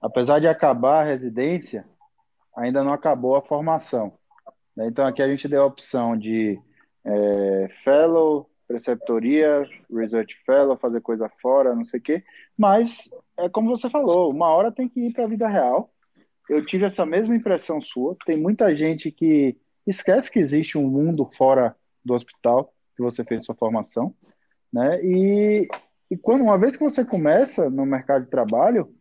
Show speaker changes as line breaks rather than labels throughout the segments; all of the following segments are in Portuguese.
apesar de acabar a residência, ainda não acabou a formação. Né? Então, aqui a gente deu a opção de é, fellow, preceptoria, research fellow, fazer coisa fora, não sei o quê. Mas, é como você falou, uma hora tem que ir para a vida real. Eu tive essa mesma impressão sua. Tem muita gente que esquece que existe um mundo fora do hospital que você fez sua formação, né? E, e quando uma vez que você começa no mercado de trabalho,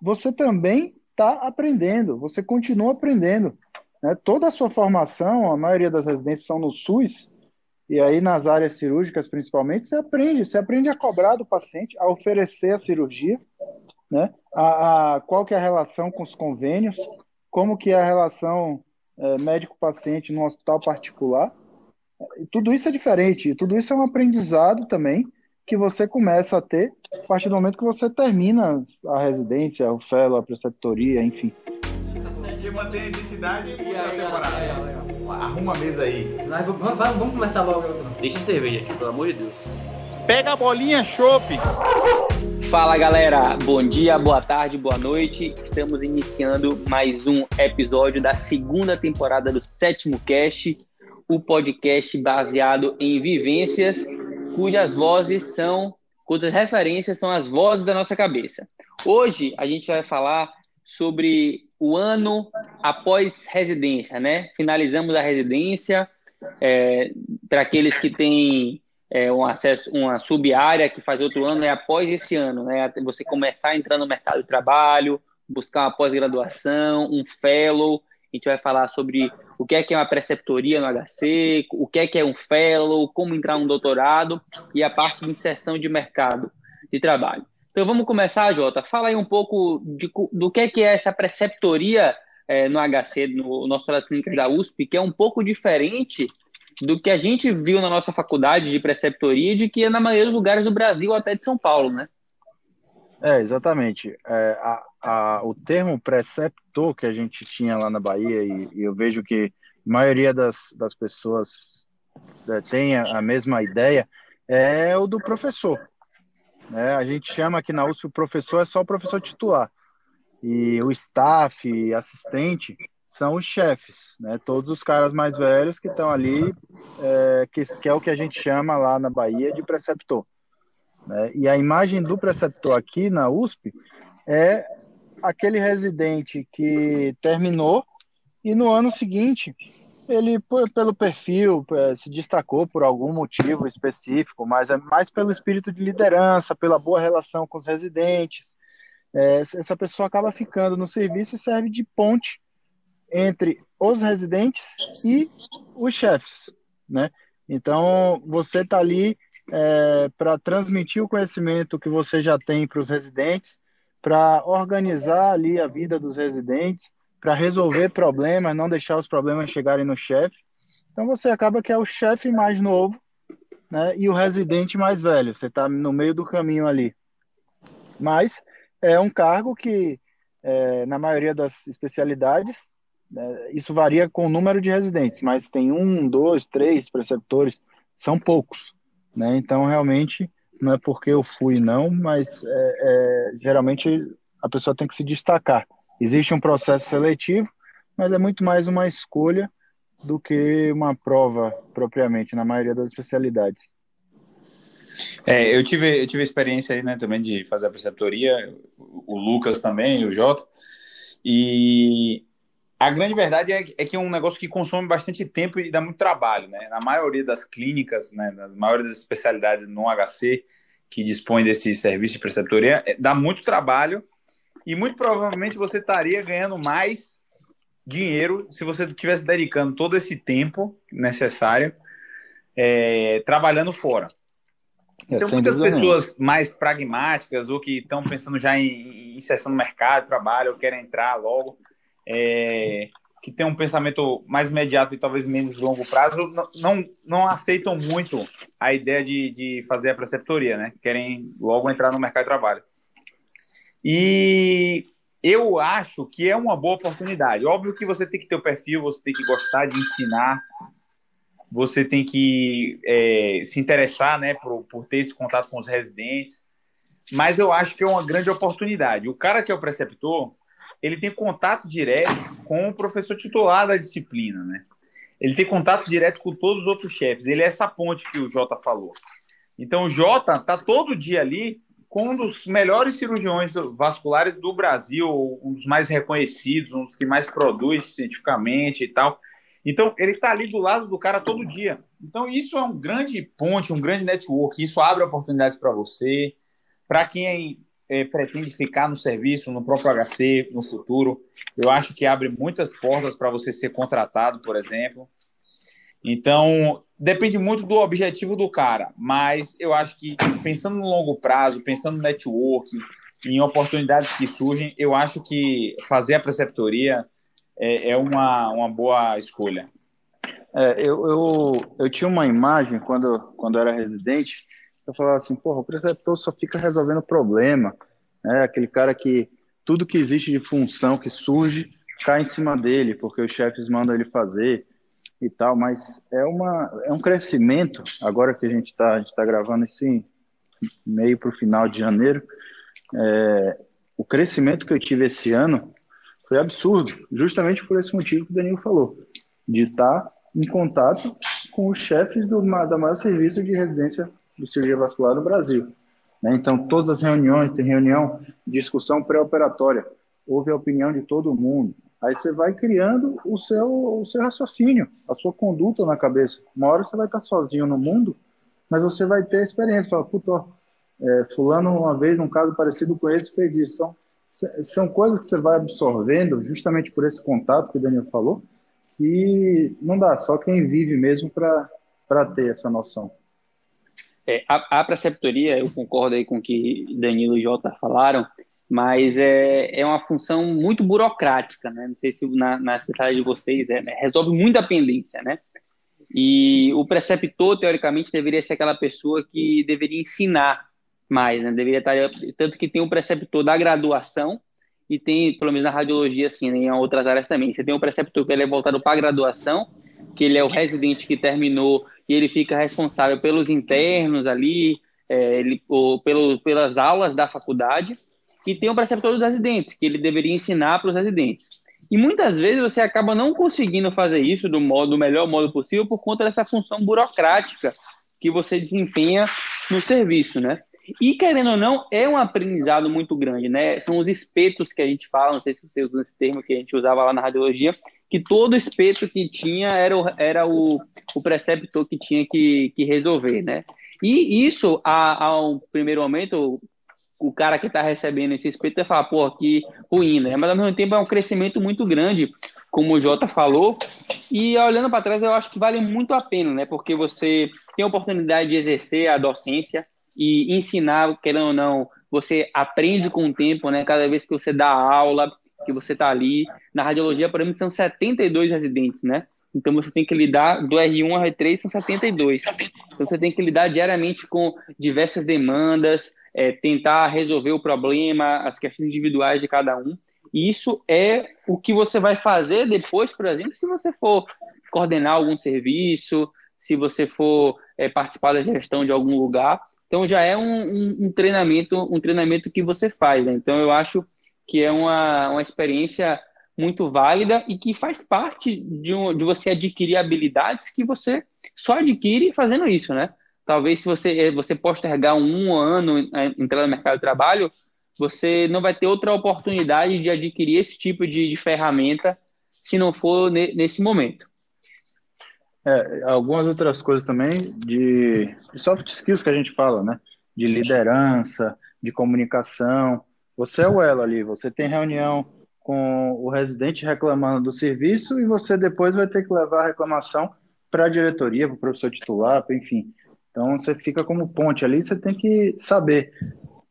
você também está aprendendo, você continua aprendendo. Né? Toda a sua formação, a maioria das residências são no SUS, e aí nas áreas cirúrgicas principalmente, você aprende, você aprende a cobrar do paciente, a oferecer a cirurgia, né? a, a qual que é a relação com os convênios, como que é a relação é, médico-paciente no hospital particular. E tudo isso é diferente, tudo isso é um aprendizado também, que você começa a ter a partir do momento que você termina a residência, o fellow, a preceptoria, enfim.
Que mantém a identidade e a temporada. Arruma a mesa aí.
Vamos, vamos começar logo.
Deixa a cerveja aqui, pelo amor de Deus.
Pega a bolinha, chope.
Fala galera, bom dia, boa tarde, boa noite. Estamos iniciando mais um episódio da segunda temporada do sétimo cast, o podcast baseado em vivências cujas vozes são, cujas referências são as vozes da nossa cabeça. Hoje a gente vai falar sobre o ano após residência, né? Finalizamos a residência é, para aqueles que têm é, um acesso, uma sub-área que faz outro ano, é após esse ano, né? Você começar a entrar no mercado de trabalho, buscar uma pós-graduação, um fellow, a gente vai falar sobre o que é que é uma preceptoria no HC, o que é que é um fellow, como entrar um doutorado e a parte de inserção de mercado de trabalho. Então vamos começar, Jota. Fala aí um pouco de, do que é que é essa preceptoria é, no HC, no nosso Clínica da USP, que é um pouco diferente do que a gente viu na nossa faculdade de preceptoria, de que é na maioria dos lugares do Brasil, até de São Paulo, né?
É, exatamente. É, a, a, o termo preceptor que a gente tinha lá na Bahia, e, e eu vejo que a maioria das, das pessoas é, tem a, a, mesma ideia, é o do professor. É, a gente chama aqui na USP o professor é só o professor titular. E o staff, assistente, são os chefes, né? Todos os caras mais velhos que estão ali, é, que, que é o que a gente chama lá na Bahia de preceptor. Né? E a imagem do preceptor aqui na USP é aquele residente que terminou e no ano seguinte ele, pelo perfil, se destacou por algum motivo específico, mas é mais pelo espírito de liderança, pela boa relação com os residentes. É, essa pessoa acaba ficando no serviço e serve de ponte entre os residentes e os chefes, né? Então, você está ali é, para transmitir o conhecimento que você já tem para os residentes, para organizar ali a vida dos residentes, para resolver problemas, não deixar os problemas chegarem no chefe. Então você acaba que é o chefe mais novo né, e o residente mais velho. Você está no meio do caminho ali. Mas é um cargo que, é, na maioria das especialidades, é, isso varia com o número de residentes, mas tem um, dois, três preceptores, são poucos. Né? Então, realmente, não é porque eu fui, não, mas é, é, geralmente a pessoa tem que se destacar. Existe um processo seletivo, mas é muito mais uma escolha do que uma prova propriamente, na maioria das especialidades.
É, eu tive, eu tive experiência aí, né, também de fazer a preceptoria, o Lucas também, o Jota, e a grande verdade é, é, que é um negócio que consome bastante tempo e dá muito trabalho, né? Na maioria das clínicas, né, na maioria das especialidades no HC que dispõe desse serviço de preceptoria, é, dá muito trabalho e muito provavelmente você estaria ganhando mais dinheiro se você estivesse dedicando todo esse tempo necessário é, trabalhando fora. É, Tem muitas pessoas mais pragmáticas ou que estão pensando já em, em inserção no mercado, trabalho, ou querem entrar logo é, que tem um pensamento mais imediato e talvez menos longo prazo, não, não aceitam muito a ideia de, de fazer a preceptoria, né? Querem logo entrar no mercado de trabalho. E eu acho que é uma boa oportunidade. Óbvio que você tem que ter o perfil, você tem que gostar de ensinar, você tem que é, se interessar né, por, por ter esse contato com os residentes. mas eu acho que é uma grande oportunidade. O cara que é o preceptor, ele tem contato direto com o professor titular da disciplina, né? Ele tem contato direto com todos os outros chefes. Ele é essa ponte que o Jota falou. Então, o Jota tá todo dia ali com um dos melhores cirurgiões vasculares do Brasil, um dos mais reconhecidos, um dos que mais produz cientificamente e tal. Então, ele está ali do lado do cara todo dia. Então, isso é um grande ponte, um grande network. Isso abre oportunidades para você, para quem é, pretende ficar no serviço, no próprio HC, no futuro. Eu acho que abre muitas portas para você ser contratado, por exemplo. Então, depende muito do objetivo do cara, mas eu acho que pensando no longo prazo, pensando no network, em oportunidades que surgem, eu acho que fazer a preceptoria é, é uma, uma boa escolha.
É, eu, eu, eu tinha uma imagem quando, quando era residente, eu falava assim, porra, o preceptor só fica resolvendo problema, né? Aquele cara que tudo que existe de função que surge cai em cima dele, porque os chefes mandam ele fazer e tal, mas é, uma, é um crescimento, agora que a gente está tá gravando esse meio para o final de janeiro, é, o crescimento que eu tive esse ano foi absurdo, justamente por esse motivo que o Danilo falou, de estar tá em contato com os chefes do, da maior serviço de residência de cirurgia vascular no Brasil. Né? Então, todas as reuniões, tem reunião, discussão pré-operatória, ouve a opinião de todo mundo, Aí você vai criando o seu, o seu raciocínio, a sua conduta na cabeça. Uma hora você vai estar sozinho no mundo, mas você vai ter experiência. Fala, puta, é, fulano uma vez, num caso parecido com esse, fez isso. São, são coisas que você vai absorvendo justamente por esse contato que o Daniel falou, que não dá, só quem vive mesmo para ter essa noção.
É, a, a preceptoria, eu concordo aí com o que Danilo e Jota falaram, mas é, é uma função muito burocrática, né? Não sei se na, na secretaria de vocês é, né? resolve muita pendência, né? E o preceptor, teoricamente, deveria ser aquela pessoa que deveria ensinar mais, né? Deveria estar, tanto que tem um preceptor da graduação e tem, pelo menos na radiologia, assim, né? em outras áreas também. Você tem um preceptor que ele é voltado para a graduação, que ele é o residente que terminou e ele fica responsável pelos internos ali, é, ele, ou pelo, pelas aulas da faculdade e tem um preceptor dos residentes, que ele deveria ensinar para os residentes. E muitas vezes você acaba não conseguindo fazer isso do modo do melhor modo possível por conta dessa função burocrática que você desempenha no serviço, né? E querendo ou não, é um aprendizado muito grande, né? São os espetos que a gente fala, não sei se você usa esse termo que a gente usava lá na radiologia, que todo espeto que tinha era o, era o, o preceptor que tinha que, que resolver, né? E isso, ao primeiro momento, o cara que está recebendo esse espeto vai falar, pô, que ruim, né? Mas ao mesmo tempo é um crescimento muito grande, como o Jota falou. E olhando para trás, eu acho que vale muito a pena, né? Porque você tem a oportunidade de exercer a docência e ensinar, querendo ou não, você aprende com o tempo, né? Cada vez que você dá aula, que você está ali. Na radiologia, por exemplo, são 72 residentes, né? Então você tem que lidar do R1 ao R3 são 72. Então você tem que lidar diariamente com diversas demandas, é, tentar resolver o problema, as questões individuais de cada um. E isso é o que você vai fazer depois, por exemplo, se você for coordenar algum serviço, se você for é, participar da gestão de algum lugar. Então já é um, um, um treinamento, um treinamento que você faz. Né? Então eu acho que é uma, uma experiência muito válida e que faz parte de, um, de você adquirir habilidades que você só adquire fazendo isso, né? Talvez se você, eh, você postergar um ano eh, entrar no mercado de trabalho, você não vai ter outra oportunidade de adquirir esse tipo de, de ferramenta se não for ne, nesse momento.
É, algumas outras coisas também de, de, soft skills que a gente fala, né? De liderança, de comunicação. Você é o elo ali, você tem reunião com o residente reclamando do serviço e você depois vai ter que levar a reclamação para a diretoria, para o professor titular, enfim. Então você fica como ponte ali, você tem que saber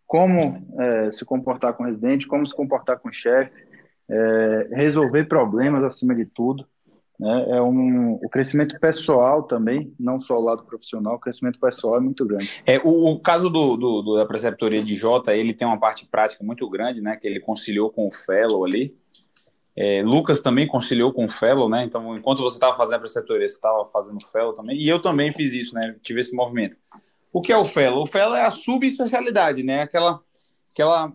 como é, se comportar com o residente, como se comportar com o chefe, é, resolver problemas acima de tudo. Né? É um, o crescimento pessoal também, não só o lado profissional, o crescimento pessoal é muito grande.
É, o, o caso do, do, do, da preceptoria de Jota, ele tem uma parte prática muito grande, né? Que ele conciliou com o fellow ali. É, Lucas também conciliou com o Fellow, né? Então, enquanto você estava fazendo a preceptoria, você estava fazendo Fellow também. E eu também fiz isso, né? Tive esse movimento. O que é o Fellow? O Fellow é a subespecialidade, né? Aquela, aquela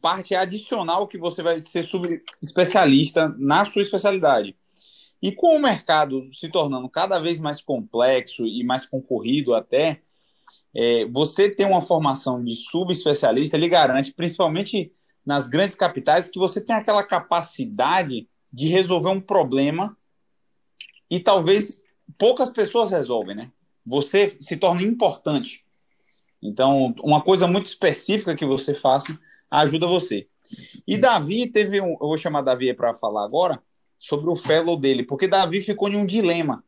parte adicional que você vai ser especialista na sua especialidade. E com o mercado se tornando cada vez mais complexo e mais concorrido até, é, você ter uma formação de subespecialista, ele garante, principalmente nas grandes capitais, que você tem aquela capacidade de resolver um problema e talvez poucas pessoas resolvem, né? Você se torna importante. Então, uma coisa muito específica que você faça ajuda você. E Davi teve um, eu vou chamar Davi para falar agora sobre o fellow dele, porque Davi ficou em um dilema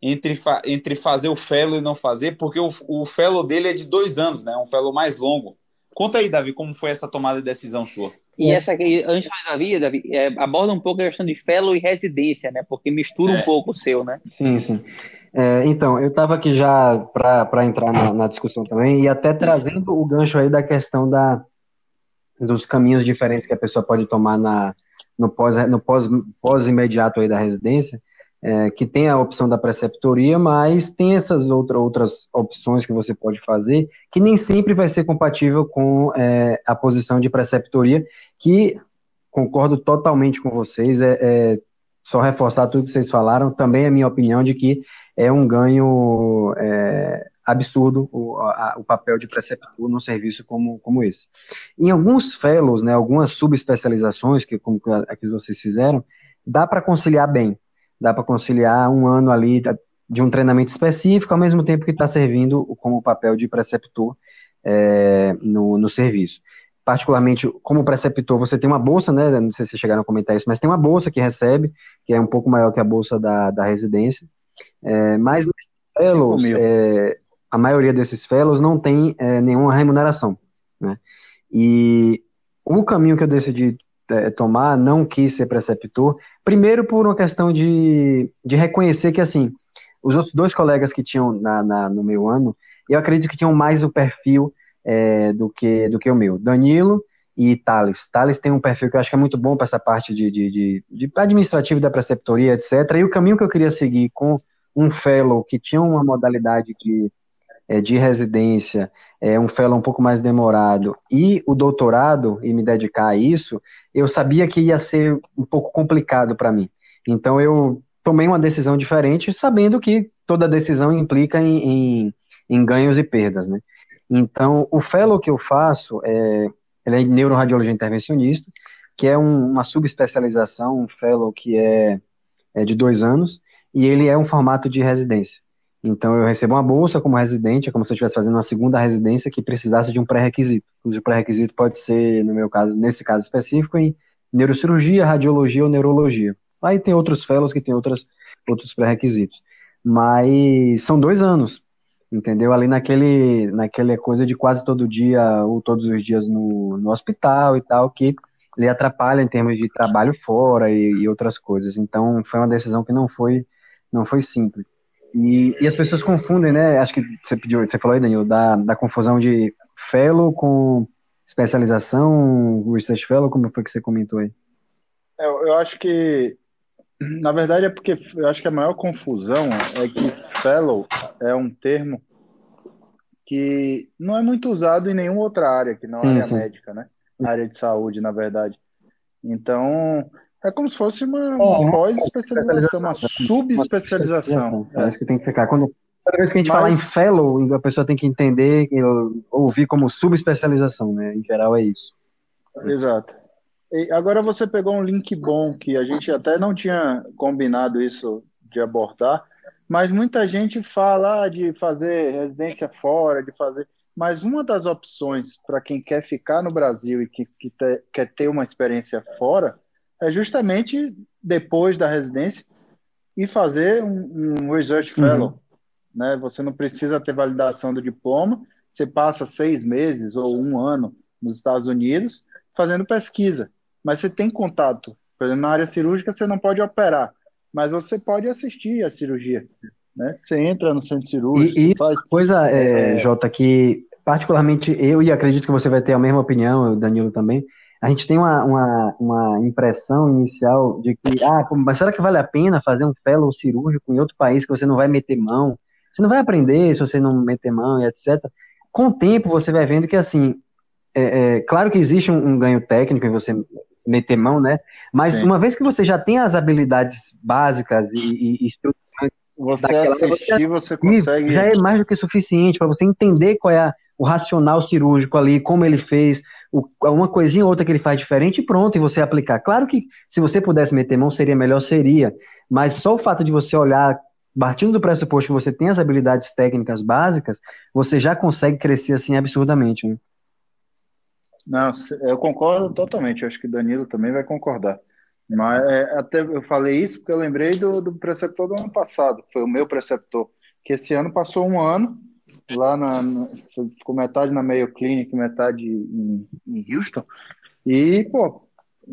entre, fa entre fazer o fellow e não fazer, porque o, o fellow dele é de dois anos, né? Um fellow mais longo. Conta aí, Davi, como foi essa tomada de decisão sua?
E essa aqui, antes de Davi, Davi é, aborda um pouco a questão de fellow e residência, né? Porque mistura é. um pouco o seu, né?
Sim, sim. É, então, eu estava aqui já para entrar na, na, discussão também, e até trazendo o gancho aí da questão da, dos caminhos diferentes que a pessoa pode tomar na, no pós, no pós, pós imediato aí da residência, é, que tem a opção da preceptoria, mas tem essas outra, outras opções que você pode fazer, que nem sempre vai ser compatível com é, a posição de preceptoria, que concordo totalmente com vocês, é, é, só reforçar tudo que vocês falaram, também é minha opinião de que é um ganho é, absurdo o, a, o papel de preceptor num serviço como, como esse. Em alguns fellows, né, algumas subespecializações, que como a que vocês fizeram, dá para conciliar bem, dá para conciliar um ano ali de um treinamento específico, ao mesmo tempo que está servindo como papel de preceptor é, no, no serviço. Particularmente, como preceptor, você tem uma bolsa, né? Não sei se chegaram a comentar isso, mas tem uma bolsa que recebe, que é um pouco maior que a bolsa da, da residência. É, mas fellows, é, a maioria desses fellows não tem é, nenhuma remuneração, né? E o caminho que eu decidi é, tomar, não quis ser preceptor, primeiro por uma questão de, de reconhecer que, assim, os outros dois colegas que tinham na, na no meu ano, eu acredito que tinham mais o perfil é, do, que, do que o meu. Danilo e Thales. Thales tem um perfil que eu acho que é muito bom para essa parte de, de, de, de administrativo da preceptoria, etc. E o caminho que eu queria seguir com um fellow que tinha uma modalidade de, é, de residência, é, um fellow um pouco mais demorado, e o doutorado, e me dedicar a isso, eu sabia que ia ser um pouco complicado para mim. Então eu tomei uma decisão diferente, sabendo que toda decisão implica em, em, em ganhos e perdas, né? Então, o fellow que eu faço é, ele é neuroradiologia intervencionista, que é um, uma subespecialização, um fellow que é, é de dois anos, e ele é um formato de residência. Então, eu recebo uma bolsa como residente, é como se eu estivesse fazendo uma segunda residência que precisasse de um pré-requisito, cujo pré-requisito pode ser, no meu caso, nesse caso específico, em neurocirurgia, radiologia ou neurologia. Aí tem outros fellows que tem outras, outros pré-requisitos. Mas são dois anos, entendeu? Ali naquele, naquele coisa de quase todo dia ou todos os dias no, no hospital e tal, que lhe atrapalha em termos de trabalho fora e, e outras coisas. Então, foi uma decisão que não foi, não foi simples. E, e, as pessoas confundem, né? Acho que você pediu, você falou aí, Daniel, da, da confusão de fellow com especialização, research fellow, como foi que você comentou aí?
É, eu acho que, na verdade, é porque eu acho que a maior confusão é que fellow é um termo que não é muito usado em nenhuma outra área, que não é área sim. médica, né? área de saúde, na verdade. Então, é como se fosse uma, uma pós-especialização, uma subespecialização.
É isso que tem que ficar. Quando, toda vez que a gente Mas... fala em fellow, a pessoa tem que entender, ouvir como subespecialização, né? Em geral é isso.
Exato. E agora você pegou um link bom que a gente até não tinha combinado isso de abordar, mas muita gente fala de fazer residência fora, de fazer. Mas uma das opções para quem quer ficar no Brasil e que, que te, quer ter uma experiência fora é justamente depois da residência e fazer um, um research uhum. fellow. Uhum. Né? Você não precisa ter validação do diploma, você passa seis meses ou um ano nos Estados Unidos fazendo pesquisa, mas você tem contato. Por exemplo, na área cirúrgica você não pode operar, mas você pode assistir a cirurgia. Né? Você entra no centro cirúrgico.
E, e faz... coisa, é, é... Jota, que particularmente eu, e acredito que você vai ter a mesma opinião, o Danilo também, a gente tem uma, uma, uma impressão inicial de que, ah, mas será que vale a pena fazer um fellow cirúrgico em outro país que você não vai meter mão? Você não vai aprender se você não meter mão e etc. Com o tempo, você vai vendo que, assim, é, é, claro que existe um, um, ganho técnico em você meter mão, né? Mas Sim. uma vez que você já tem as habilidades básicas e, e, estruturantes,
você daquela, assistir, você, você consegue.
Já é mais do que suficiente para você entender qual é a, o racional cirúrgico ali, como ele fez, o, uma coisinha ou outra que ele faz diferente e pronto, e você aplicar. Claro que se você pudesse meter mão, seria melhor, seria. Mas só o fato de você olhar, partindo do pressuposto que você tem as habilidades técnicas básicas, você já consegue crescer assim absurdamente. Né?
Não, eu concordo totalmente. Acho que Danilo também vai concordar. Mas é, até eu falei isso porque eu lembrei do, do preceptor do ano passado, foi o meu preceptor, que esse ano passou um ano lá na, na ficou metade na Mayo Clinic, metade em, em Houston. E, pô,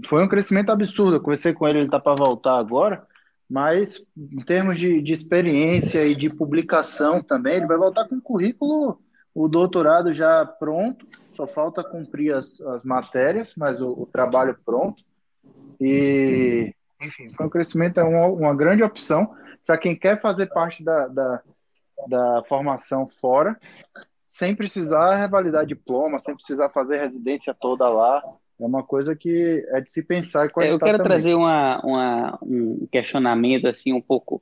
foi um crescimento absurdo. Eu conversei com ele, ele tá para voltar agora, mas em termos de, de experiência e de publicação também, ele vai voltar com o currículo, o doutorado já pronto, só falta cumprir as, as matérias, mas o, o trabalho pronto. E, enfim, foi um crescimento, é uma, uma grande opção para quem quer fazer parte da, da, da, formação fora, sem precisar revalidar diploma, sem precisar fazer residência toda lá. É uma coisa que é de se pensar e
Eu quero também. trazer uma, uma, um questionamento assim um pouco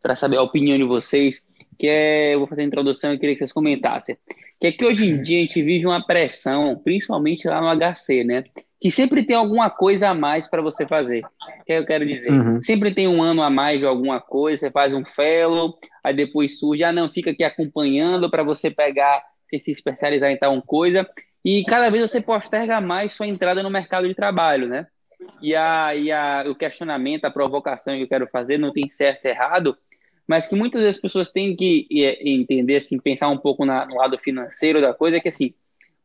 para saber a opinião de vocês, que é, eu vou fazer a introdução e queria que vocês comentassem que é que hoje em dia a gente vive uma pressão, principalmente lá no HC, né? Que sempre tem alguma coisa a mais para você fazer. O que eu quero dizer? Uhum. Sempre tem um ano a mais de alguma coisa, você faz um fellow, aí depois surge, ah, não, fica aqui acompanhando para você pegar, se especializar em tal coisa, e cada vez você posterga mais sua entrada no mercado de trabalho, né? E, a, e a, o questionamento, a provocação que eu quero fazer não tem certo e errado, mas que muitas vezes as pessoas têm que entender, assim, pensar um pouco na, no lado financeiro da coisa, que assim,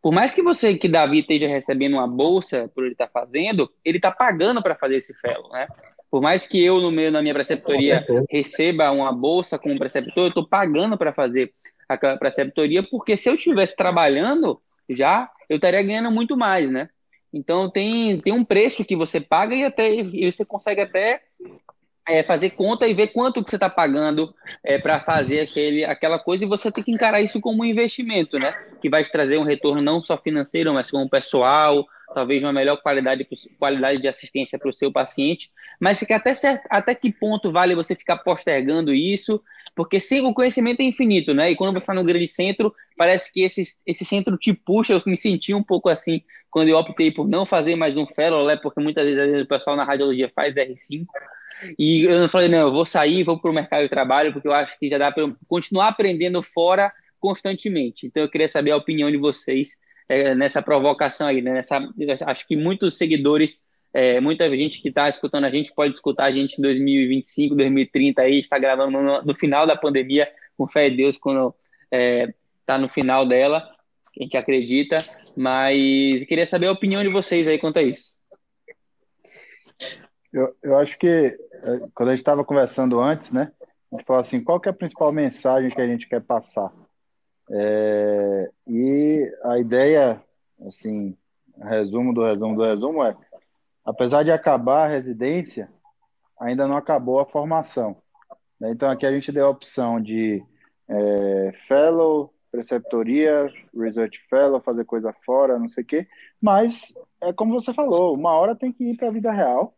por mais que você, que Davi esteja recebendo uma bolsa por ele estar tá fazendo, ele está pagando para fazer esse fellow, né? Por mais que eu, no meio, na minha preceptoria, receba uma bolsa como preceptor, eu estou pagando para fazer aquela preceptoria, porque se eu estivesse trabalhando já, eu estaria ganhando muito mais, né? Então tem, tem um preço que você paga e até e você consegue até é, fazer conta e ver quanto que você está pagando é, para fazer aquele, aquela coisa e você tem que encarar isso como um investimento, né? Que vai te trazer um retorno não só financeiro, mas como pessoal, talvez uma melhor qualidade, qualidade de assistência para o seu paciente. Mas que até, certo, até que ponto vale você ficar postergando isso? Porque sim, o conhecimento é infinito, né? E quando você está no grande centro, parece que esse, esse centro te puxa. Eu me senti um pouco assim quando eu optei por não fazer mais um fellow, né? Porque muitas vezes o pessoal na radiologia faz R5 e eu falei, não, eu vou sair, vou para o mercado de trabalho, porque eu acho que já dá para continuar aprendendo fora constantemente. Então eu queria saber a opinião de vocês é, nessa provocação aí, né? Nessa, acho que muitos seguidores, é, muita gente que está escutando a gente pode escutar a gente em 2025, 2030 aí, está gravando no, no final da pandemia, com fé em Deus, quando está é, tá no final dela, a gente acredita, mas queria saber a opinião de vocês aí quanto a isso.
Eu, eu acho que, é, quando a gente estava conversando antes, né? A gente falou assim, qual que é a principal mensagem que a gente quer passar? É, e a ideia, assim, resumo do resumo do resumo é, apesar de acabar a residência, ainda não acabou a formação. Né? Então aqui a gente deu a opção de é, fellow, preceptoria, research fellow, fazer coisa fora, não sei o quê, mas é como você falou, uma hora tem que ir para a vida real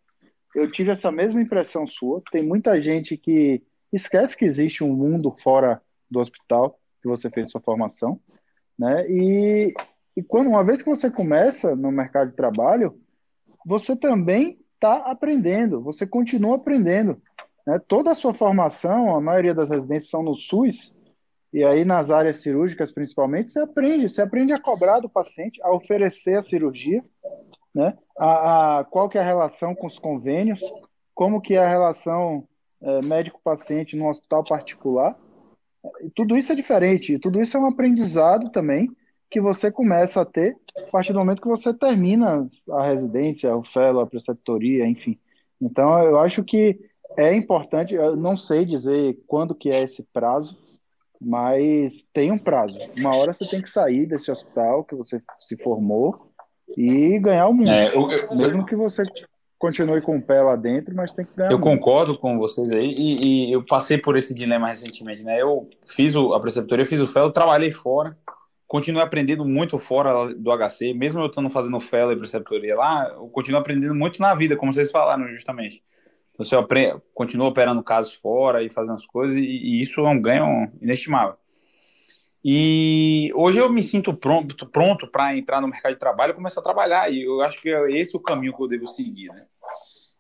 eu tive essa mesma impressão sua. Tem muita gente que esquece que existe um mundo fora do hospital que você fez sua formação, né? E, e quando uma vez que você começa no mercado de trabalho, você também está aprendendo, você continua aprendendo. Né? Toda a sua formação, a maioria das residências são no SUS, e aí nas áreas cirúrgicas principalmente, você aprende, você aprende a cobrar do paciente, a oferecer a cirurgia, né? A, a, qual que é a relação com os convênios, como que é a relação é, médico-paciente no hospital particular. E tudo isso é diferente, tudo isso é um aprendizado também que você começa a ter a partir do momento que você termina a residência, o fellow, a preceptoria, enfim. Então, eu acho que é importante, eu não sei dizer quando que é esse prazo, mas tem um prazo. Uma hora você tem que sair desse hospital que você se formou e ganhar o mundo. É, eu, eu, Mesmo que você continue com o pé lá dentro, mas tem que ganhar.
Eu concordo com vocês aí e, e, eu passei por esse dilema recentemente, né? Eu fiz o, a preceptoria, fiz o fel, trabalhei fora, continuei aprendendo muito fora do HC, mesmo eu estando fazendo fellow e preceptoria lá, eu continuo aprendendo muito na vida, como vocês falaram justamente. Então, você aprende, continua operando casos fora e fazendo as coisas, e, e isso é um ganho inestimável. E hoje eu me sinto pronto pronto para entrar no mercado de trabalho e começar a trabalhar, e eu acho que é esse o caminho que eu devo seguir, né?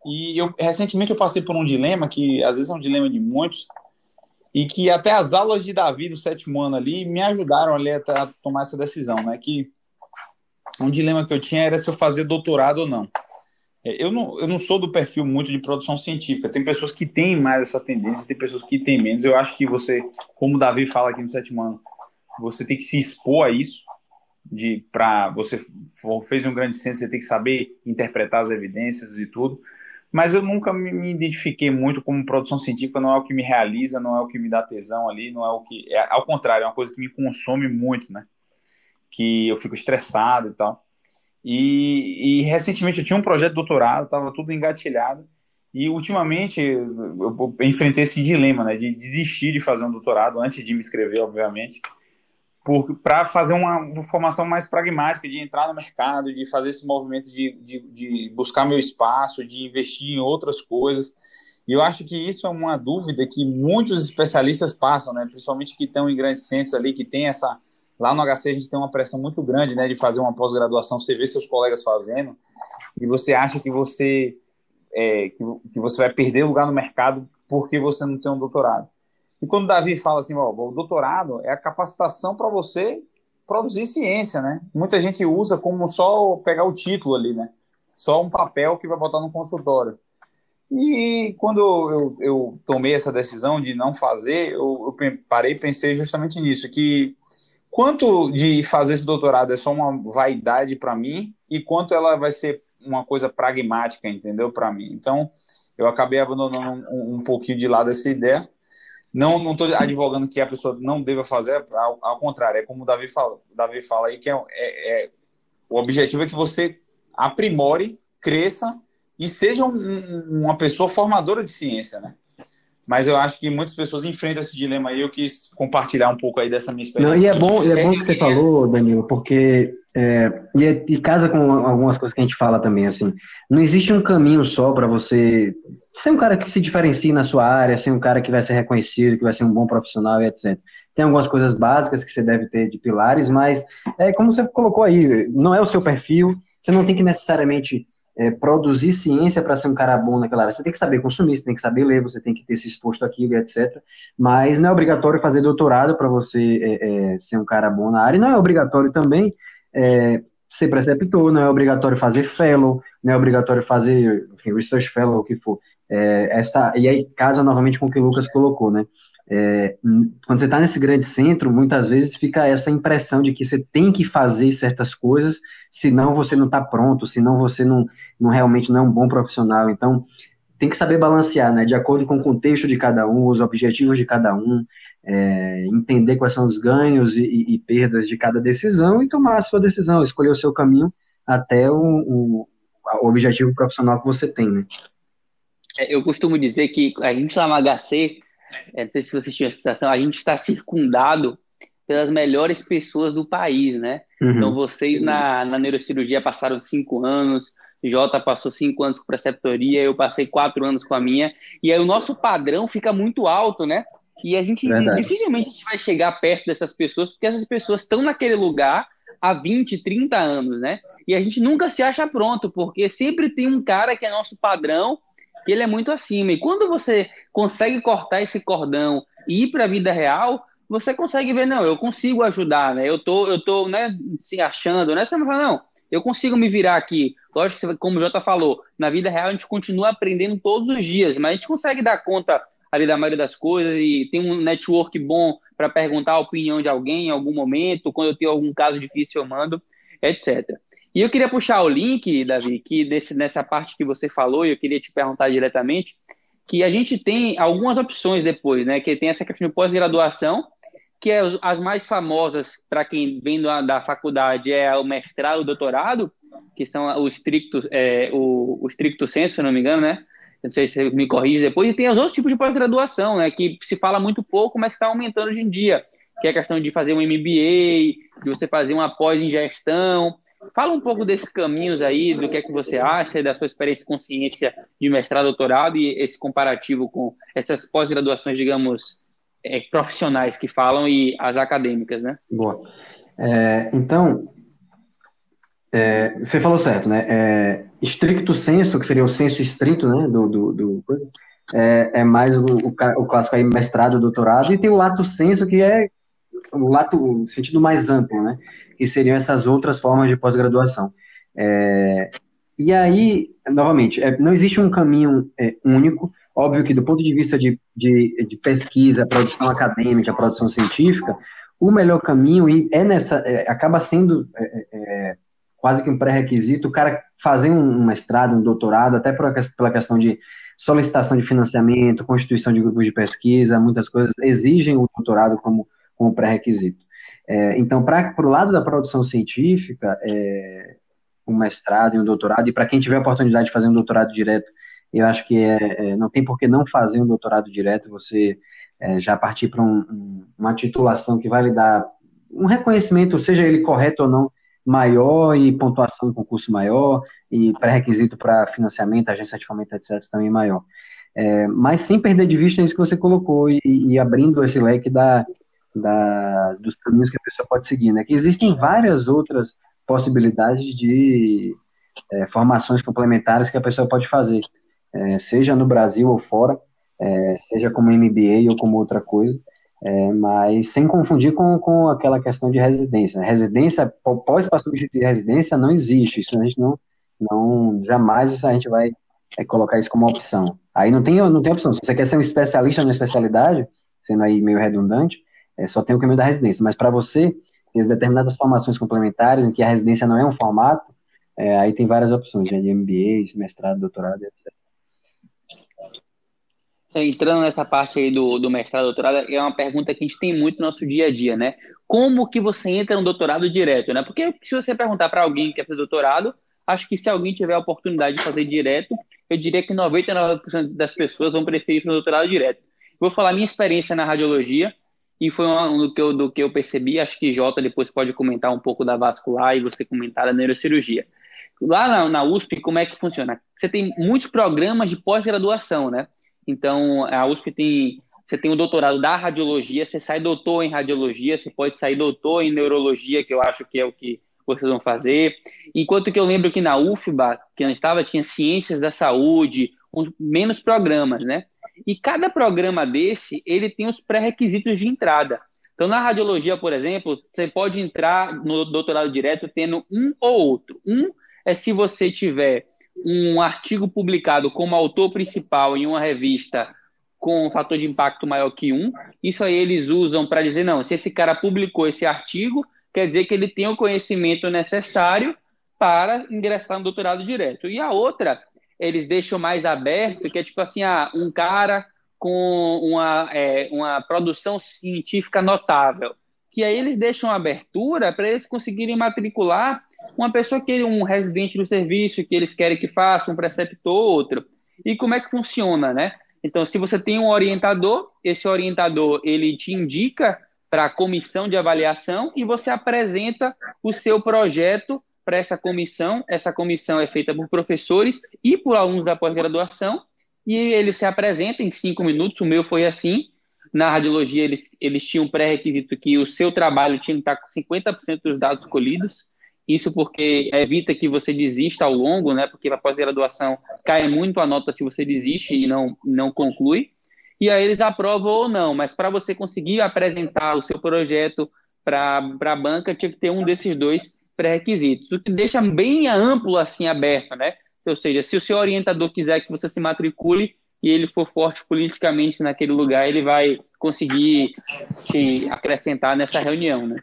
E eu, recentemente eu passei por um dilema que às vezes é um dilema de muitos, e que até as aulas de Davi do sétimo ano ali me ajudaram ali a, tomar essa decisão, né? Que um dilema que eu tinha era se eu fazia doutorado ou não. É, eu não, eu não sou do perfil muito de produção científica. Tem pessoas que têm mais essa tendência, tem pessoas que têm menos. Eu acho que você, como o Davi fala aqui no sétimo ano, você tem que se expor a isso. De para você fez um grande centro, você tem que saber interpretar as evidências e tudo mas eu nunca me identifiquei muito como produção científica, não é o que me realiza, não é o que me dá tesão ali, não é o que. É, ao contrário, é uma coisa que me consome muito, né? Que eu fico estressado e tal. E, e recentemente eu tinha um projeto de doutorado, estava tudo engatilhado, e ultimamente eu, eu enfrentei esse dilema, né? De desistir de fazer um doutorado antes de me inscrever, obviamente para fazer uma, uma, formação mais pragmática, de entrar no mercado, de fazer esse movimento de, de, de, buscar meu espaço, de investir em outras coisas. E eu acho que isso é uma dúvida que muitos especialistas passam, né? principalmente que estão em grandes centros ali, que tem essa. Lá no HC a gente tem uma pressão muito grande né, de fazer uma pós-graduação, você vê seus colegas fazendo, e você acha que você, é, que, que você vai perder lugar no mercado porque você não tem um doutorado. E quando Davi fala assim, ó, o doutorado é a capacitação para você produzir ciência, né? Muita gente usa como só pegar o título ali, né? Só um papel que vai botar no consultório. E quando eu, eu tomei essa decisão de não fazer, eu, eu parei e pensei justamente nisso, que quanto de fazer esse doutorado é só uma vaidade para mim e quanto ela vai ser uma coisa pragmática, entendeu, para mim. Então, eu acabei abandonando um, um pouquinho de lado essa ideia não não estou advogando que a pessoa não deva fazer, ao, ao, contrário, é como o Davi fala, Davi fala aí, que é, é, é, o objetivo é que você aprimore, cresça e seja um, uma pessoa formadora de ciência, né? Mas eu acho que muitas pessoas enfrentam esse dilema aí. Eu quis compartilhar um pouco aí dessa minha experiência.
Não, e é bom, e é bom que você falou, Danilo, porque é, e, é, e, casa com algumas coisas que a gente fala também, assim. Não existe um caminho só para você ser um cara que se diferencie na sua área, ser um cara que vai ser reconhecido, que vai ser um bom profissional e etc. Tem algumas coisas básicas que você deve ter de pilares, mas é como você colocou aí, não é o seu perfil, você não tem que necessariamente é, produzir ciência para ser um cara bom naquela área. Você tem que saber consumir, você tem que saber ler, você tem que ter se exposto àquilo, etc. Mas não é obrigatório fazer doutorado para você é, é, ser um cara bom na área, e não é obrigatório também é, ser preceptor, não é obrigatório fazer fellow, não é obrigatório fazer enfim, research fellow, o que for. É, essa, e aí casa novamente com o que o Lucas colocou, né? É, quando você está nesse grande centro, muitas vezes fica essa impressão de que você tem que fazer certas coisas, senão você não está pronto, senão você não, não realmente não é um bom profissional. Então, tem que saber balancear, né? De acordo com o contexto de cada um, os objetivos de cada um, é, entender quais são os ganhos e, e, perdas de cada decisão e tomar a sua decisão, escolher o seu caminho até o, o, o objetivo profissional que você tem, né?
É, eu costumo dizer que a gente lá no HC é, não sei se você tinha essa sensação, a gente está circundado pelas melhores pessoas do país, né? Uhum. Então, vocês na, na neurocirurgia passaram cinco anos, Jota passou cinco anos com preceptoria, eu passei quatro anos com a minha, e aí o nosso padrão fica muito alto, né? E a gente Verdade. dificilmente a gente vai chegar perto dessas pessoas, porque essas pessoas estão naquele lugar há 20, 30 anos, né? E a gente nunca se acha pronto, porque sempre tem um cara que é nosso padrão que ele é muito acima. E quando você consegue cortar esse cordão e ir para a vida real, você consegue ver, não, eu consigo ajudar, né? Eu tô, eu tô, né, se achando, né? Você vai falar, não, eu consigo me virar aqui. Lógico que, como o Jota falou, na vida real a gente continua aprendendo todos os dias, mas a gente consegue dar conta ali da maioria das coisas e tem um network bom para perguntar a opinião de alguém em algum momento, quando eu tenho algum caso difícil eu mando, etc. E eu queria puxar o link, Davi, que desse, nessa parte que você falou, e eu queria te perguntar diretamente, que a gente tem algumas opções depois, né? Que tem essa questão de pós-graduação, que é as mais famosas para quem vem da, da, faculdade é o mestrado, o doutorado, que são o estricto, é, o, o estricto senso, se não me engano, né? Não sei se você me corrige depois. E tem os outros tipos de pós-graduação, né? Que se fala muito pouco, mas está aumentando hoje em dia que é a questão de fazer um MBA, de você fazer uma pós em gestão. Fala um pouco desses caminhos aí, do que é que você acha, da sua experiência com ciência de mestrado, doutorado e esse comparativo com essas pós-graduações, digamos, é, profissionais que falam e as acadêmicas, né?
Boa. É, então, é, você falou certo, né? É, estricto senso, que seria o senso estrito, né? Do, do, do é, é, mais o, o, o, clássico aí, mestrado, doutorado, e tem o lato senso, que é o lato, o sentido mais amplo, né? Que seriam essas outras formas de pós-graduação. É, e aí, novamente, é, não existe um caminho é, único. Óbvio que, do ponto de vista de, de, de, pesquisa, produção acadêmica, produção científica, o melhor caminho é nessa, é, acaba sendo é, quase que um pré-requisito, o cara fazer um mestrado, um doutorado, até pela questão de solicitação de financiamento, constituição de grupos de pesquisa, muitas coisas exigem o doutorado como, como pré-requisito. É, então, para o lado da produção científica, é, um mestrado e um doutorado, e para quem tiver a oportunidade de fazer um doutorado direto, eu acho que é, é não tem por que não fazer um doutorado direto, você é, já partir para um, um, uma titulação que vai lhe dar um reconhecimento, seja ele correto ou não, maior e pontuação em concurso maior e pré-requisito para financiamento, agência de fomento, etc., também maior. É, mas sem perder de vista isso que você colocou e, e abrindo esse leque da, da, dos caminhos que a pessoa pode seguir, né? Que existem várias outras possibilidades de é, formações complementares que a pessoa pode fazer, é, seja no Brasil ou fora, é, seja como MBA ou como outra coisa. É, mas sem confundir com, com aquela questão de residência. Residência, pós para substituir residência, não existe. Isso a gente não, não jamais a gente vai é, colocar isso como opção. Aí não tem, não tem opção. Se você quer ser um especialista na especialidade, sendo aí meio redundante, é, só tem o caminho da residência. Mas para você, tem determinadas formações complementares em que a residência não é um formato, é, aí tem várias opções, né, de MBA, mestrado, doutorado, etc
entrando nessa parte aí do, do mestrado, doutorado, é uma pergunta que a gente tem muito no nosso dia a dia, né? Como que você entra no doutorado direto, né? Porque se você perguntar para alguém que quer fazer doutorado, acho que se alguém tiver a oportunidade de fazer direto, eu diria que 99% das pessoas vão preferir fazer doutorado direto. Vou falar minha experiência na radiologia, e foi um do que, eu, do que eu percebi, acho que Jota depois pode comentar um pouco da vascular e você comentar da neurocirurgia. Lá na, na USP, como é que funciona? Você tem muitos programas de pós-graduação, né? Então, a USP tem. Você tem o doutorado da radiologia, você sai doutor em radiologia, você pode sair doutor em neurologia, que eu acho que é o que vocês vão fazer. Enquanto que eu lembro que na UFBA, que eu estava, tinha ciências da saúde, menos programas, né? E cada programa desse, ele tem os pré-requisitos de entrada. Então, na radiologia, por exemplo, você pode entrar no doutorado direto tendo um ou outro. Um é se você tiver um artigo publicado como autor principal em uma revista com um fator de impacto maior que um, isso aí eles usam para dizer, não, se esse cara publicou esse artigo, quer dizer que ele tem o conhecimento necessário para ingressar no doutorado direto. E a outra, eles deixam mais aberto, que é tipo assim, ah, um cara com uma, é, uma produção científica notável, que aí eles deixam abertura para eles conseguirem matricular uma pessoa que um residente do serviço que eles querem que faça, um preceptor, outro. E como é que funciona, né? Então, se você tem um orientador, esse orientador ele te indica para a comissão de avaliação e você apresenta o seu projeto para essa comissão. Essa comissão é feita por professores e por alunos da pós-graduação e ele se apresenta em cinco minutos. O meu foi assim. Na radiologia, eles, eles tinham um pré-requisito que o seu trabalho tinha que estar com 50% dos dados colhidos. Isso porque evita que você desista ao longo, né? Porque a pós-graduação cai muito a nota se você desiste e não, não conclui. E aí eles aprovam ou não, mas para você conseguir apresentar o seu projeto para a banca, tinha que ter um desses dois pré-requisitos, o que deixa bem amplo assim aberto, né? Ou seja, se o seu orientador quiser que você se matricule e ele for forte politicamente naquele lugar, ele vai conseguir te acrescentar nessa reunião, né?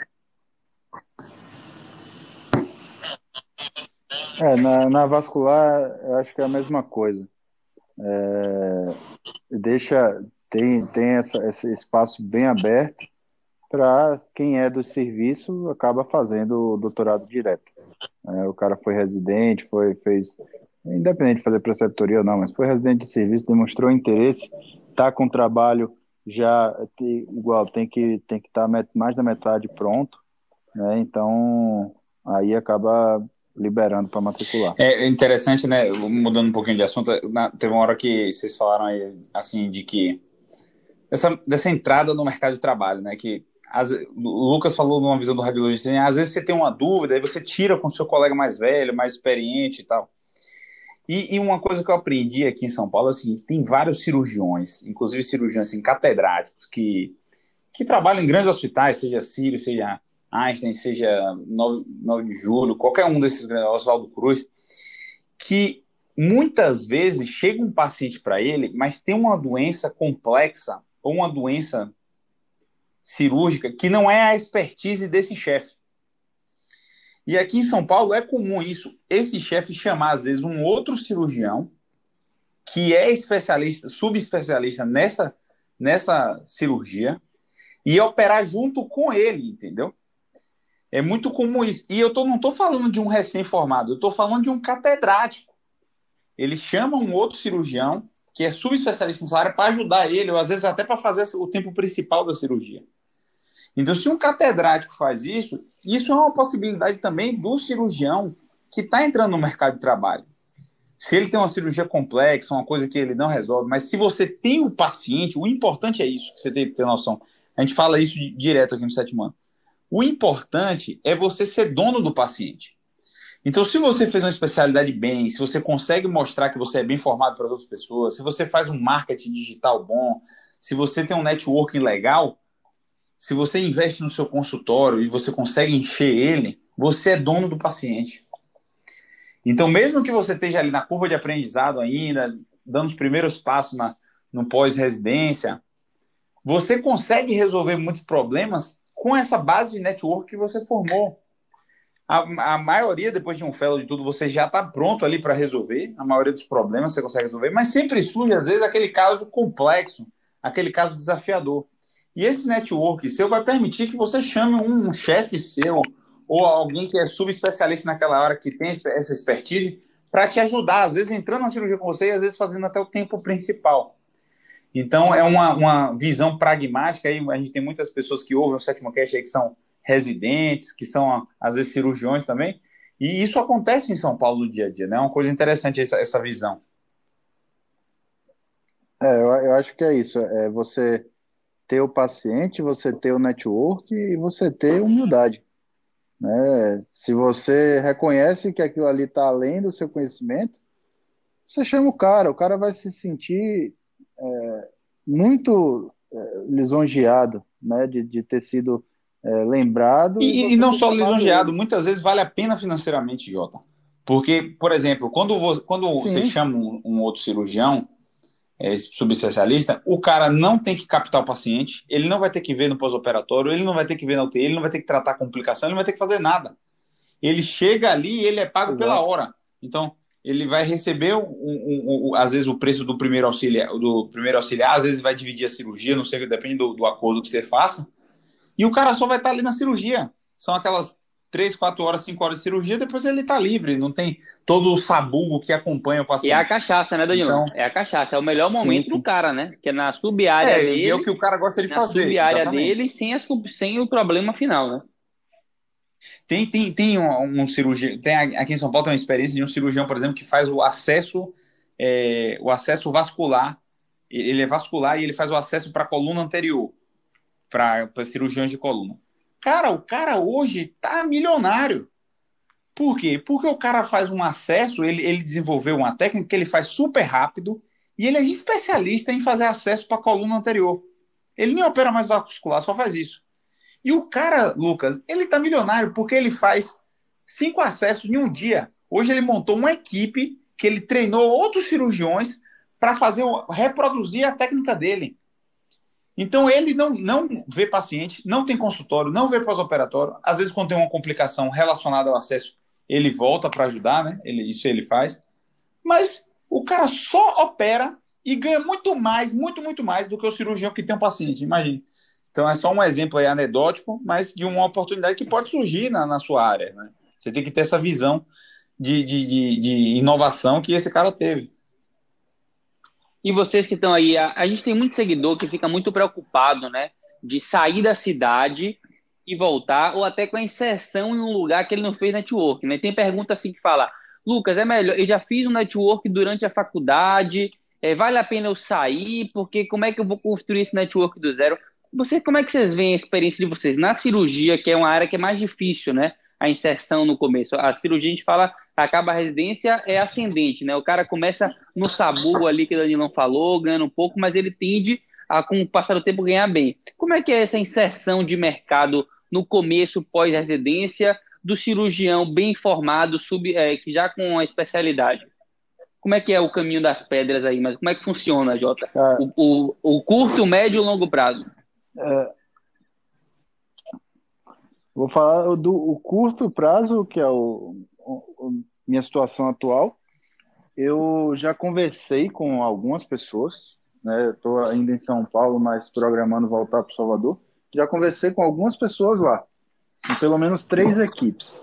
É, na, na vascular, eu acho que é a mesma coisa. É, deixa, tem, tem essa, esse espaço bem aberto para quem é do serviço acaba fazendo o doutorado direto. É, o cara foi residente, foi, fez, independente de fazer preceptoria ou não, mas foi residente de serviço, demonstrou interesse, está com trabalho já igual tem que tem que estar tá mais da metade pronto, né? Então aí acaba liberando para matricular.
É interessante, né? Mudando um pouquinho de assunto, na, teve uma hora que vocês falaram aí assim de que essa dessa entrada no mercado de trabalho, né? Que as, o Lucas falou numa visão do radiologista, assim, às vezes você tem uma dúvida, aí você tira com seu colega mais velho, mais experiente e tal. E, e, uma coisa que eu aprendi aqui em São Paulo é o seguinte: tem vários cirurgiões, inclusive cirurgiões assim, catedráticos, que, que trabalham em grandes hospitais, seja Sírio, seja Einstein, seja 9, 9 de Julho, qualquer um desses grandes, Oswaldo Cruz, que muitas vezes chega um paciente para ele, mas tem uma doença complexa ou uma doença cirúrgica que não é a expertise desse chefe. E aqui em São Paulo é comum isso, esse chefe chamar às vezes um outro cirurgião que é especialista, subespecialista nessa nessa cirurgia e operar junto com ele, entendeu? É muito comum isso. E eu tô, não estou falando de um recém-formado, eu estou falando de um catedrático. Ele chama um outro cirurgião que é subespecialista nessa área para ajudar ele, ou às vezes até para fazer o tempo principal da cirurgia. Então, se um catedrático faz isso, isso é uma possibilidade também do cirurgião que está entrando no mercado de trabalho. Se ele tem uma cirurgia complexa, uma coisa que ele não resolve, mas se você tem o paciente, o importante é isso, que você tem que ter noção. A gente fala isso direto aqui no sétimo ano. O importante é você ser dono do paciente. Então, se você fez uma especialidade bem, se você consegue mostrar que você é bem formado para as outras pessoas, se você faz um marketing digital bom, se você tem um networking legal, se você investe no seu consultório e você consegue encher ele, você é dono do paciente. Então, mesmo que você esteja ali na curva de aprendizado ainda, dando os primeiros passos na, no pós-residência, você consegue resolver muitos problemas com essa base de network que você formou a, a maioria, depois de um fellow de tudo, você já está pronto ali para resolver. A maioria dos problemas você consegue resolver, mas sempre surge, às vezes, aquele caso complexo, aquele caso desafiador. E esse network seu vai permitir que você chame um chefe seu ou alguém que é subespecialista naquela hora, que tem essa expertise, para te ajudar, às vezes entrando na cirurgia com você e às vezes fazendo até o tempo principal. Então, é uma, uma visão pragmática. Aí a gente tem muitas pessoas que ouvem o sétimo cast aí que são residentes, que são às vezes cirurgiões também. E isso acontece em São Paulo no dia a dia, né? É uma coisa interessante essa, essa visão.
É, eu, eu acho que é isso. É você ter o paciente, você ter o network e você ter humildade. Né? Se você reconhece que aquilo ali está além do seu conhecimento, você chama o cara, o cara vai se sentir é, muito é, lisonjeado né? de, de ter sido é, lembrado.
E, e não só lisonjeado, muitas vezes vale a pena financeiramente, Jota. Porque, por exemplo, quando, você, quando você chama um, um, outro cirurgião, é, subespecialista, o cara não tem que captar o paciente, ele não vai ter que ver no pós-operatório, ele não vai ter que ver na UTI, ele não vai ter que tratar complicação, ele não vai ter que fazer nada. Ele chega ali e ele é pago Exato. pela hora. Então, ele vai receber, um, um, um, às vezes, o preço do primeiro auxiliar, do primeiro auxiliar, às vezes vai dividir a cirurgia, não sei, depende do, do acordo que você faça. E o cara só vai estar ali na cirurgia. São aquelas três, quatro horas, cinco horas de cirurgia, depois ele está livre, não tem todo o sabugo que acompanha o paciente.
E é a cachaça, né, Danilo? Então, é a cachaça, é o melhor momento sim, sim. do cara, né? Que é na sub-área é, dele.
É o que o cara gosta de
na
fazer.
Na sub-área dele sem, as, sem o problema final, né?
Tem, tem, tem um, um cirurgião, tem aqui em São Paulo tem uma experiência de um cirurgião, por exemplo, que faz o acesso, é, o acesso vascular. Ele é vascular e ele faz o acesso para a coluna anterior para cirurgiões de coluna. Cara, o cara hoje tá milionário. Por quê? Porque o cara faz um acesso, ele, ele desenvolveu uma técnica que ele faz super rápido e ele é especialista em fazer acesso para a coluna anterior. Ele nem opera mais vascular, só faz isso. E o cara, Lucas, ele tá milionário porque ele faz cinco acessos em um dia. Hoje ele montou uma equipe que ele treinou outros cirurgiões para fazer reproduzir a técnica dele. Então ele não, não vê paciente, não tem consultório, não vê pós-operatório. Às vezes, quando tem uma complicação relacionada ao acesso, ele volta para ajudar, né? Ele, isso ele faz. Mas o cara só opera e ganha muito mais, muito, muito mais do que o cirurgião que tem um paciente, imagine. Então é só um exemplo aí anedótico, mas de uma oportunidade que pode surgir na, na sua área. Né? Você tem que ter essa visão de, de, de, de inovação que esse cara teve.
E vocês que estão aí, a, a, gente tem muito seguidor que fica muito preocupado, né? De sair da cidade e voltar, ou até com a inserção em um lugar que ele não fez network, né? Tem pergunta assim que fala, Lucas, é melhor, eu já fiz um network durante a faculdade, é, vale a pena eu sair, porque como é que eu vou construir esse network do zero? Você, como é que vocês veem a experiência de vocês na cirurgia, que é uma área que é mais difícil, né? A inserção no começo. A cirurgia, a gente fala, acaba a residência, é ascendente, né? O cara começa no sabu ali que o Danilão falou, ganhando um pouco, mas ele tende a, com o passar do tempo, ganhar bem. Como é que é essa inserção de mercado no começo, pós-residência, do cirurgião bem formado, sub, é, que já com a especialidade? Como é que é o caminho das pedras aí? Mas como é que funciona, Jota? O, o, o curto, médio e longo prazo? É,
vou falar do o curto prazo, que é o, o, minha situação atual. Eu já conversei com algumas pessoas, né? Estou ainda em São Paulo, mas programando voltar para Salvador. Já conversei com algumas pessoas lá, pelo menos três equipes.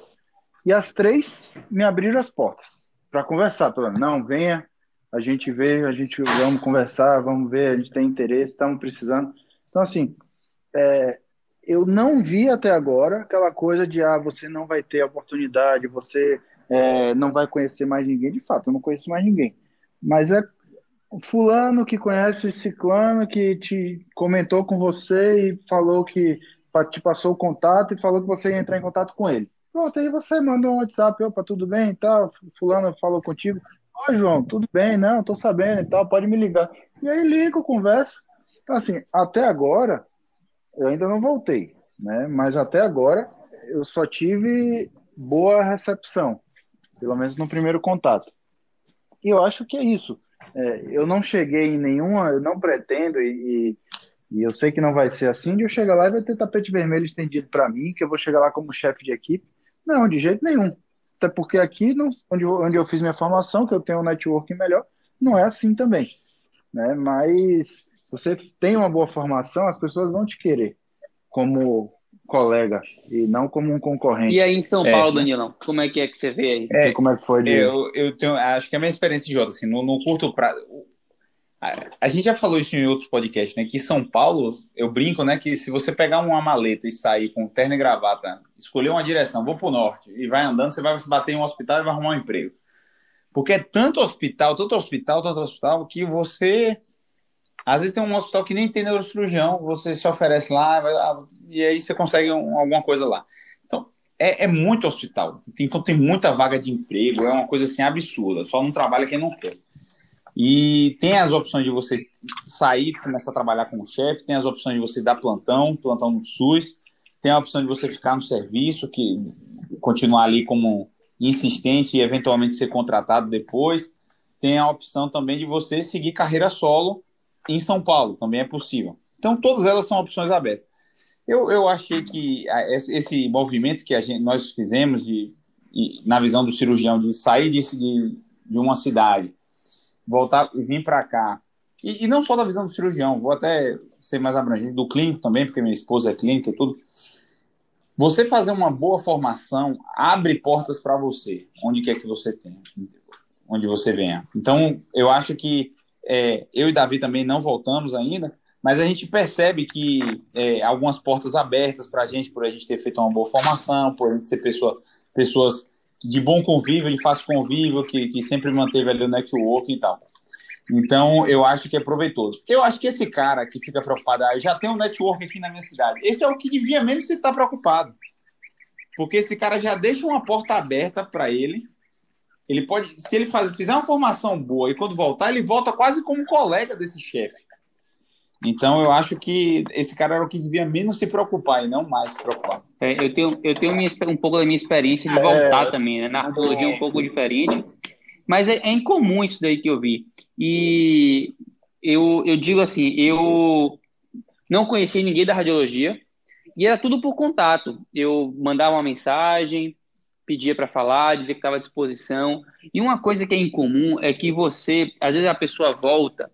E as três me abriram as portas para conversar. Falando, não, venha, a gente vê, a gente vamos conversar, vamos ver, a gente tem interesse, estamos precisando. Então, assim, é, eu não vi até agora aquela coisa de ah, você não vai ter oportunidade, você é, não vai conhecer mais ninguém. De fato, eu não conheço mais ninguém. Mas é fulano que conhece ciclano que te comentou com você e falou que te passou o contato e falou que você ia entrar em contato com ele. Pronto, aí você manda um WhatsApp, opa, tudo bem e tal, fulano falou contigo. Oi, João, tudo bem? Não, tô sabendo e tal, pode me ligar. E aí ligo, converso. Então, assim, até agora, eu ainda não voltei, né? Mas até agora eu só tive boa recepção, pelo menos no primeiro contato. E eu acho que é isso. É, eu não cheguei em nenhuma, eu não pretendo e, e, eu sei que não vai ser assim de eu chegar lá e vai ter tapete vermelho estendido para mim, que eu vou chegar lá como chefe de equipe. Não, de jeito nenhum. Até porque aqui, não, onde, onde eu fiz minha formação, que eu tenho um networking melhor, não é assim também. Né? Mas se você tem uma boa formação, as pessoas vão te querer como colega e não como um concorrente.
E aí em São é, Paulo, Danilão, como é que é que você vê aí?
É, como é que foi? De... Eu, eu tenho, acho que a minha experiência de Jota, assim, no, no curto prazo, a, a, gente já falou isso em outros podcasts, né? Que São Paulo, eu brinco, né? Que se você pegar uma maleta e sair com terno e gravata, escolher uma direção, vou para o norte e vai andando, você vai se bater em um hospital e vai arrumar um emprego. Porque é tanto hospital, tanto hospital, tanto hospital, que você às vezes tem um hospital que nem tem neurocirurgião, você se oferece lá, e aí você consegue um, alguma coisa lá. Então, é, é, muito hospital. Então, tem muita vaga de emprego, é uma coisa assim absurda. Só não trabalha quem não quer. E tem as opções de você sair, começar a trabalhar como chefe, tem as opções de você dar plantão, plantão no SUS, tem a opção de você ficar no serviço, que continuar ali como insistente e eventualmente ser contratado depois. Tem a opção também de você seguir carreira solo em São Paulo também é possível. Então, todas elas são opções abertas. Eu, eu achei que esse movimento que a gente, nós fizemos, de, na visão do cirurgião, de sair de, de, de uma cidade, voltar e vir para cá, e, e, não só da visão do cirurgião, vou até ser mais abrangente, do clínico também, porque minha esposa é clínica e tudo. Você fazer uma boa formação abre portas para você, onde quer que você tenha, onde você venha. Então, eu acho que é, eu e Davi também não voltamos ainda, mas a gente percebe que é, algumas portas abertas para a gente, por a gente ter feito uma boa formação, por a gente ser pessoa, pessoas de bom convívio, de fácil convívio, que, que sempre manteve ali o network e tal. Então, eu acho que é proveitoso. Eu acho que esse cara que fica preocupado, ah, já tem um network aqui na minha cidade, esse é o que devia menos estar preocupado. Porque esse cara já deixa uma porta aberta para ele ele pode, se ele faz, fizer uma formação boa e quando voltar, ele volta quase como colega desse chefe. Então eu acho que esse cara era o que devia menos se preocupar e não mais se preocupar.
É, eu tenho, eu tenho minha, um pouco da minha experiência de voltar é, também, né? Na arqueologia é um pouco diferente, mas é, é incomum isso daí que eu vi. E eu, eu digo assim, eu não conhecia ninguém da radiologia e era tudo por contato. Eu mandava uma mensagem, pedia para falar, dizia que estava à disposição. E uma coisa que é incomum é que você, às vezes a pessoa volta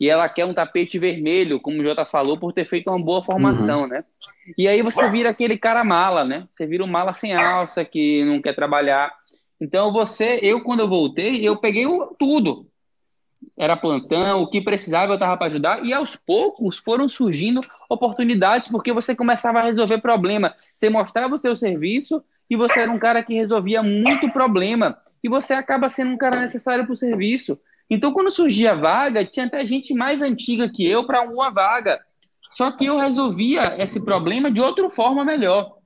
e ela quer um tapete vermelho, como o Jota falou, por ter feito uma boa formação, uhum. né? E aí você vira aquele cara mala, né? Você vira um mala sem alça que não quer trabalhar. Então você, eu quando eu voltei, eu peguei tudo. Era plantão, o que precisava eu estava para ajudar, e aos poucos foram surgindo oportunidades, porque você começava a resolver problema. Você mostrava o seu serviço e você era um cara que resolvia muito problema, e você acaba sendo um cara necessário para o serviço. Então, quando surgia vaga, tinha até gente mais antiga que eu para uma vaga. Só que eu resolvia esse problema de outra forma melhor.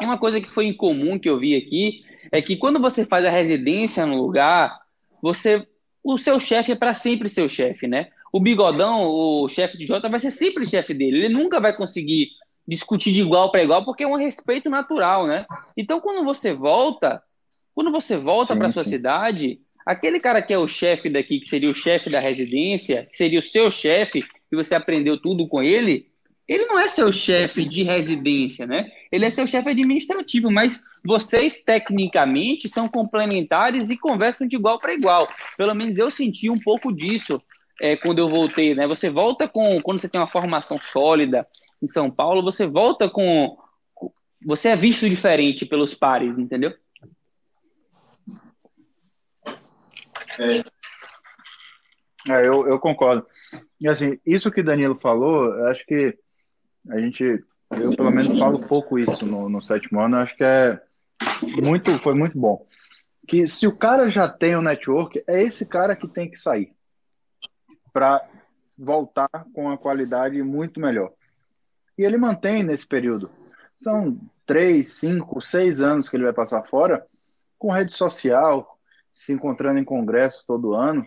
Uma coisa que foi incomum que eu vi aqui é que quando você faz a residência no lugar, você o seu chefe é para sempre seu chefe, né? O bigodão, o chefe de Jota, vai ser sempre chefe dele. Ele nunca vai conseguir discutir de igual para igual, porque é um respeito natural, né? Então, quando você volta, quando você volta para sua cidade, aquele cara que é o chefe daqui, que seria o chefe da residência, que seria o seu chefe, que você aprendeu tudo com ele, ele não é seu chefe de residência, né? Ele é seu chefe administrativo, mas vocês tecnicamente são complementares e conversam de igual para igual. Pelo menos eu senti um pouco disso é, quando eu voltei, né? Você volta com quando você tem uma formação sólida em São Paulo, você volta com você é visto diferente pelos pares, entendeu?
É, é eu, eu concordo. E assim, isso que Danilo falou, acho que a gente, eu pelo menos falo pouco isso no, no sétimo ano, acho que é muito, foi muito bom. Que se o cara já tem o um network, é esse cara que tem que sair para voltar com a qualidade muito melhor. E ele mantém nesse período. São três, cinco, seis anos que ele vai passar fora com rede social, se encontrando em congresso todo ano.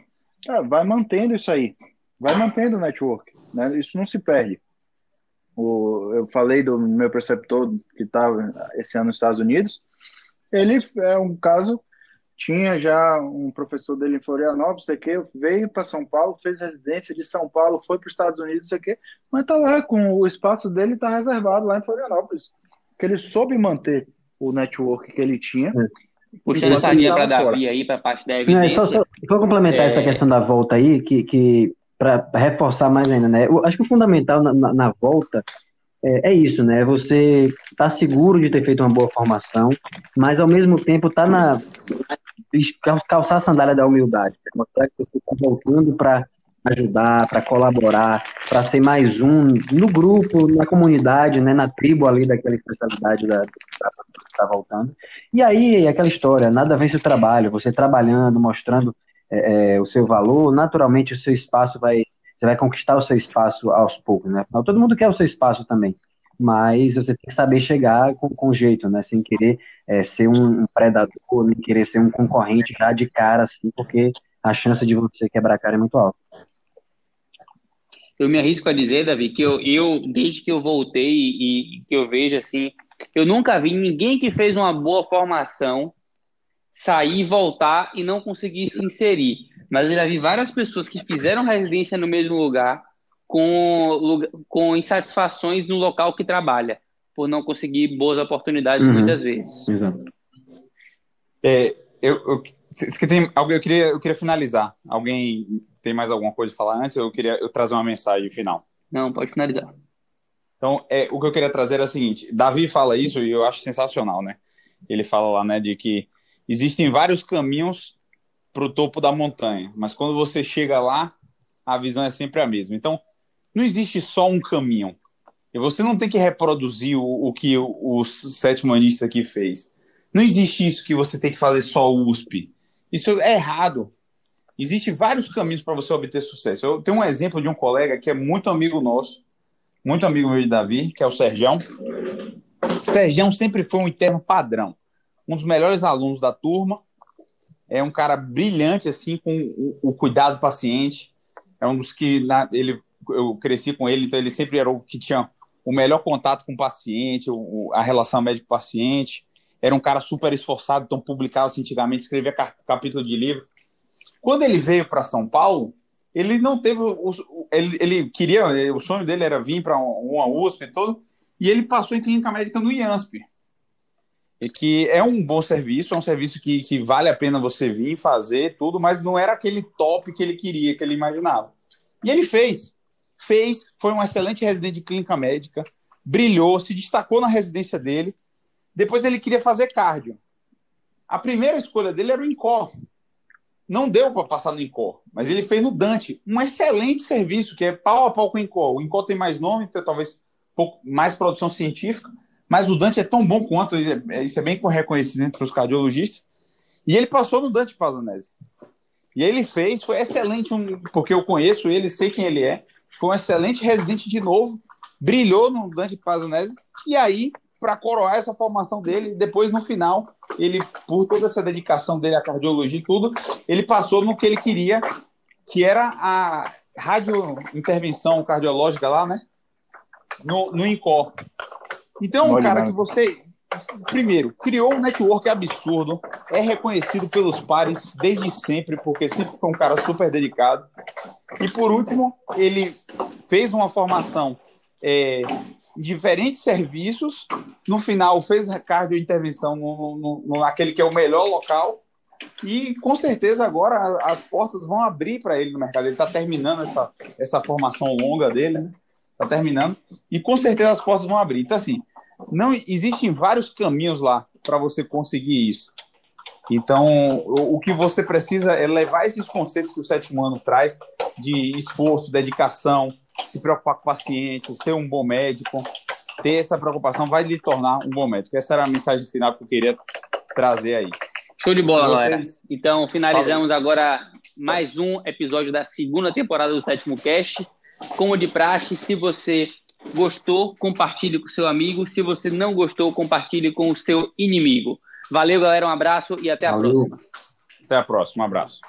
vai mantendo isso aí, vai mantendo o network. Né? Isso não se perde. O, eu falei do meu preceptor que estava esse ano nos Estados Unidos. Ele é um caso, tinha já um professor dele em Florianópolis, sei que, veio para São Paulo, fez residência de São Paulo, foi para os Estados Unidos, sei que, mas está lá com o espaço dele está reservado lá em Florianópolis, que ele soube manter o network que ele tinha. É.
Puxando essa linha para Davi aí, para a parte da evidência. Não, é só,
só, vou complementar é... essa questão da volta aí, que, que para reforçar mais ainda, né? Eu acho que o fundamental na, na, na volta é, é, isso, né? Você tá seguro de ter feito uma boa formação, mas ao mesmo tempo tá na calçar a sandália da humildade, né? mostrar que você está voltando para ajudar, para colaborar, para ser mais um no grupo, na comunidade, né, na tribo ali daquela especialidade da, está voltando. E aí, aquela história, nada vence o trabalho, você trabalhando, mostrando é, é, o seu valor, naturalmente o seu espaço vai, você vai conquistar o seu espaço aos poucos, né? Afinal, todo mundo quer o seu espaço também, mas você tem que saber chegar com, com jeito, né? Sem querer é, ser um, predador, nem querer ser um concorrente já de cara, assim, porque a chance de você quebrar a cara é muito alta.
Eu me arrisco a dizer, Davi, que eu, eu desde que eu voltei e, e que eu vejo assim, eu nunca vi ninguém que fez uma boa formação sair, voltar e não conseguir se inserir. Mas eu já vi várias pessoas que fizeram residência no mesmo lugar com, com insatisfações no local que trabalha, por não conseguir boas oportunidades uhum. muitas vezes.
Exato.
É, eu, eu, tem, eu, queria, eu queria finalizar. Alguém tem mais alguma coisa a falar antes? Eu queria eu trazer uma mensagem final.
Não, pode finalizar.
Então, é, o que eu queria trazer é o seguinte: Davi fala isso e eu acho sensacional, né? Ele fala lá, né, de que existem vários caminhos para o topo da montanha, mas quando você chega lá, a visão é sempre a mesma. Então, não existe só um caminho. E você não tem que reproduzir o, o que o, o sétimo anista aqui fez. Não existe isso que você tem que fazer só o USP. Isso é errado. Existem vários caminhos para você obter sucesso. Eu tenho um exemplo de um colega que é muito amigo nosso, muito amigo meu de Davi, que é o Sergião. Sergião sempre foi um interno padrão um dos melhores alunos da turma, é um cara brilhante, assim, com o, o cuidado do paciente, é um dos que na, ele, eu cresci com ele, então ele sempre era o que tinha o melhor contato com o paciente, o, a relação médico-paciente, era um cara super esforçado, então publicava assim, antigamente, escrevia capítulo de livro. Quando ele veio para São Paulo, ele não teve o, ele, ele queria, o sonho dele era vir para uma USP e todo, e ele passou em clínica médica no IANSP e que é um bom serviço, é um serviço que, que vale a pena você vir fazer tudo, mas não era aquele top que ele queria, que ele imaginava. E ele fez. Fez, foi um excelente residente de clínica médica, brilhou, se destacou na residência dele. Depois ele queria fazer cardio. A primeira escolha dele era o INCOR. não deu para passar no Incor, mas ele fez no Dante. Um excelente serviço, que é pau a pau com o Incor. O Incor tem mais nome, tem talvez mais produção científica, mas o Dante é tão bom quanto, é, isso é bem reconhecido entre os cardiologistas. E ele passou no Dante Pazanese. E ele fez, foi excelente, um, porque eu conheço ele, sei quem ele é. Foi um excelente residente de novo, brilhou no Dante Pazanese. E aí, para coroar essa formação dele, depois no final, ele, por toda essa dedicação dele à cardiologia e tudo, ele passou no que ele queria, que era a radiointervenção cardiológica lá, né? No, no INCOR. Então, um cara que você, primeiro, criou um network absurdo, é reconhecido pelos pares desde sempre, porque sempre foi um cara super dedicado. E por último, ele fez uma formação é, em diferentes serviços. No final, fez cardiointervenção no, no, no, naquele que é o melhor local. E com certeza agora as portas vão abrir para ele no mercado. Ele está terminando essa, essa formação longa dele, né? Está terminando. E com certeza as portas vão abrir. Então, assim, não existem vários caminhos lá para você conseguir isso. Então, o, o, que você precisa é levar esses conceitos que o sétimo ano traz de esforço, dedicação, se preocupar com o paciente, ser um bom médico, ter essa preocupação vai lhe tornar um bom médico. Essa era a mensagem final que eu queria trazer aí.
Show de bola, galera. Então, finalizamos agora mais um episódio da segunda temporada do Sétimo Cast. Como de praxe, se você Gostou? Compartilhe com seu amigo. Se você não gostou, compartilhe com o seu inimigo. Valeu, galera. Um abraço e até Valeu. a próxima.
Até a próxima. Um abraço.